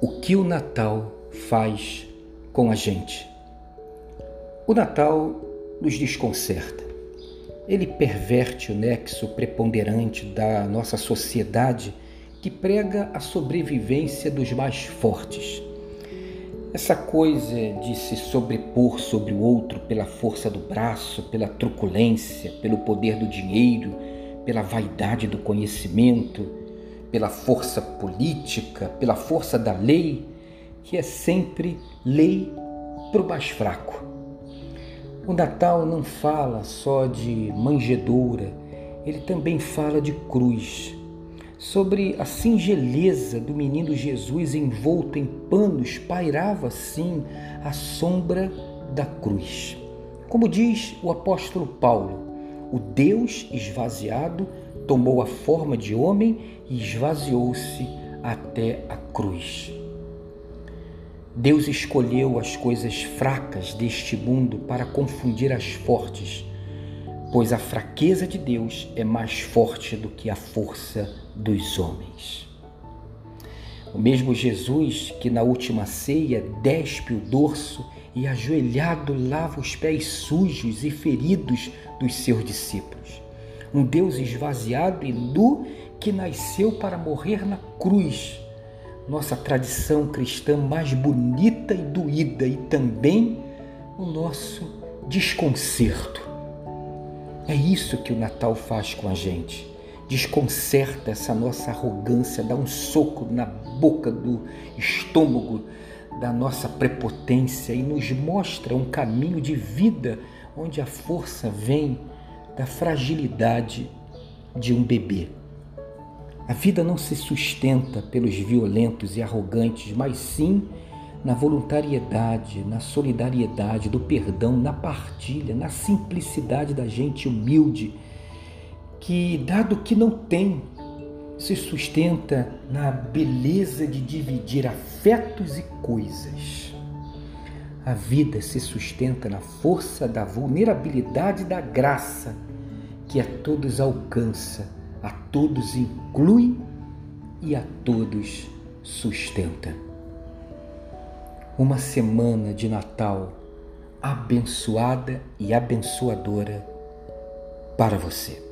o que o Natal faz com a gente. O Natal nos desconcerta. Ele perverte o nexo preponderante da nossa sociedade que prega a sobrevivência dos mais fortes. Essa coisa de se sobrepor sobre o outro pela força do braço, pela truculência, pelo poder do dinheiro, pela vaidade do conhecimento, pela força política, pela força da lei, que é sempre lei para o mais fraco. O Natal não fala só de manjedoura, ele também fala de cruz, sobre a singeleza do menino Jesus envolto em panos, pairava sim a sombra da cruz. Como diz o apóstolo Paulo, o Deus esvaziado tomou a forma de homem e esvaziou-se até a cruz. Deus escolheu as coisas fracas deste mundo para confundir as fortes, pois a fraqueza de Deus é mais forte do que a força dos homens. O mesmo Jesus que na última ceia despe o dorso e ajoelhado lava os pés sujos e feridos dos seus discípulos um Deus esvaziado e nu que nasceu para morrer na cruz. Nossa tradição cristã mais bonita e doída e também o nosso desconcerto. É isso que o Natal faz com a gente. Desconcerta essa nossa arrogância, dá um soco na boca do estômago da nossa prepotência e nos mostra um caminho de vida onde a força vem da fragilidade de um bebê. A vida não se sustenta pelos violentos e arrogantes, mas sim na voluntariedade, na solidariedade, do perdão, na partilha, na simplicidade da gente humilde, que, dado que não tem, se sustenta na beleza de dividir afetos e coisas. A vida se sustenta na força da vulnerabilidade da graça que a todos alcança, a todos inclui e a todos sustenta. Uma semana de Natal abençoada e abençoadora para você.